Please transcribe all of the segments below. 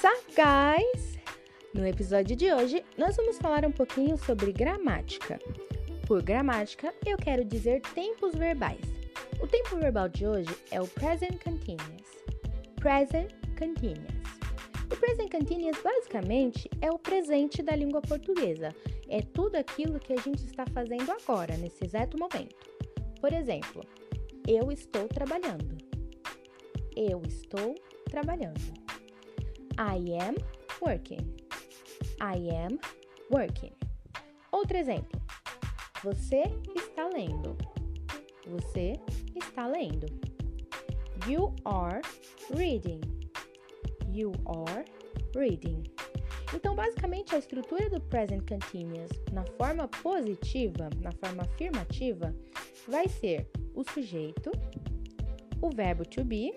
Guys? No episódio de hoje, nós vamos falar um pouquinho sobre gramática. Por gramática, eu quero dizer tempos verbais. O tempo verbal de hoje é o present continuous. Present continuous. O present continuous basicamente é o presente da língua portuguesa. É tudo aquilo que a gente está fazendo agora, nesse exato momento. Por exemplo, eu estou trabalhando. Eu estou trabalhando. I am working. I am working. Outro exemplo. Você está lendo. Você está lendo. You are reading. You are reading. Então, basicamente, a estrutura do present continuous na forma positiva, na forma afirmativa, vai ser o sujeito, o verbo to be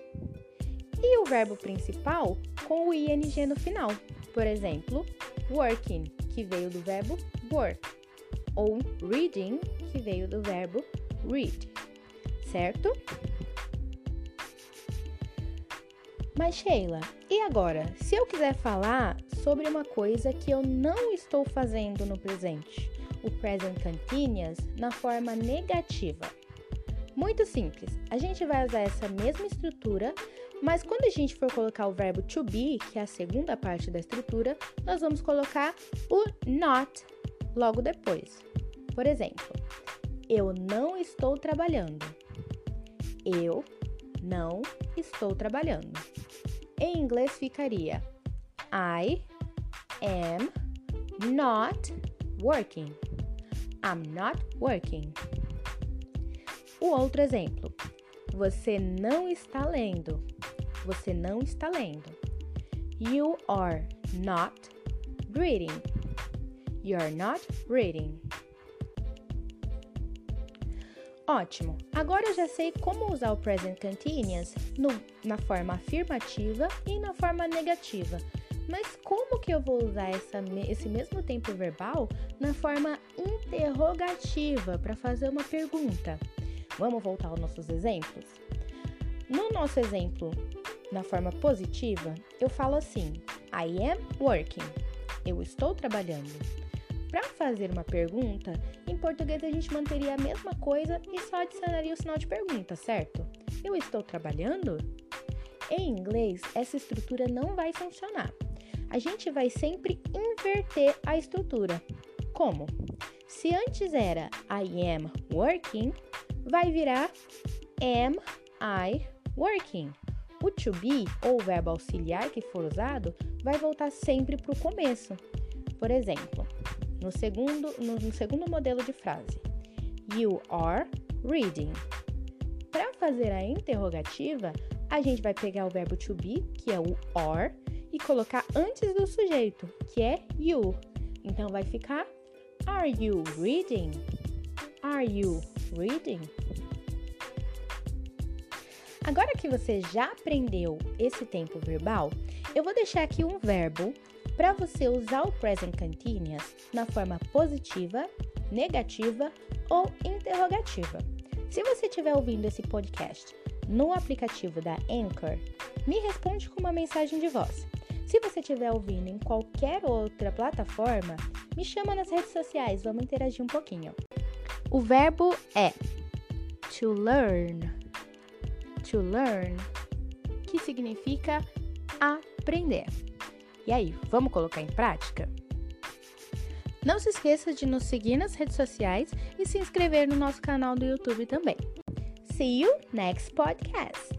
e o verbo principal com o ing no final. Por exemplo, working, que veio do verbo work, ou reading, que veio do verbo read, certo? Mas Sheila, e agora? Se eu quiser falar sobre uma coisa que eu não estou fazendo no presente, o present continuous na forma negativa. Muito simples. A gente vai usar essa mesma estrutura mas quando a gente for colocar o verbo to be, que é a segunda parte da estrutura, nós vamos colocar o not logo depois. Por exemplo, eu não estou trabalhando. Eu não estou trabalhando. Em inglês ficaria I am not working. I'm not working. O outro exemplo. Você não está lendo. Você não está lendo. You are not reading. You are not reading. Ótimo! Agora eu já sei como usar o present continuous no, na forma afirmativa e na forma negativa. Mas como que eu vou usar essa, esse mesmo tempo verbal na forma interrogativa para fazer uma pergunta? Vamos voltar aos nossos exemplos? No nosso exemplo na forma positiva, eu falo assim: I am working. Eu estou trabalhando. Para fazer uma pergunta, em português a gente manteria a mesma coisa e só adicionaria o sinal de pergunta, certo? Eu estou trabalhando? Em inglês, essa estrutura não vai funcionar. A gente vai sempre inverter a estrutura. Como? Se antes era I am working, vai virar am I working. O to be, ou verbo auxiliar que for usado, vai voltar sempre para o começo. Por exemplo, no segundo, no, no segundo modelo de frase, You are reading. Para fazer a interrogativa, a gente vai pegar o verbo to be, que é o are, e colocar antes do sujeito, que é you. Então vai ficar Are you reading? Are you reading? Agora que você já aprendeu esse tempo verbal, eu vou deixar aqui um verbo para você usar o present continuous na forma positiva, negativa ou interrogativa. Se você estiver ouvindo esse podcast no aplicativo da Anchor, me responde com uma mensagem de voz. Se você estiver ouvindo em qualquer outra plataforma, me chama nas redes sociais, vamos interagir um pouquinho. O verbo é to learn to learn, que significa aprender. E aí, vamos colocar em prática? Não se esqueça de nos seguir nas redes sociais e se inscrever no nosso canal do YouTube também. See you next podcast.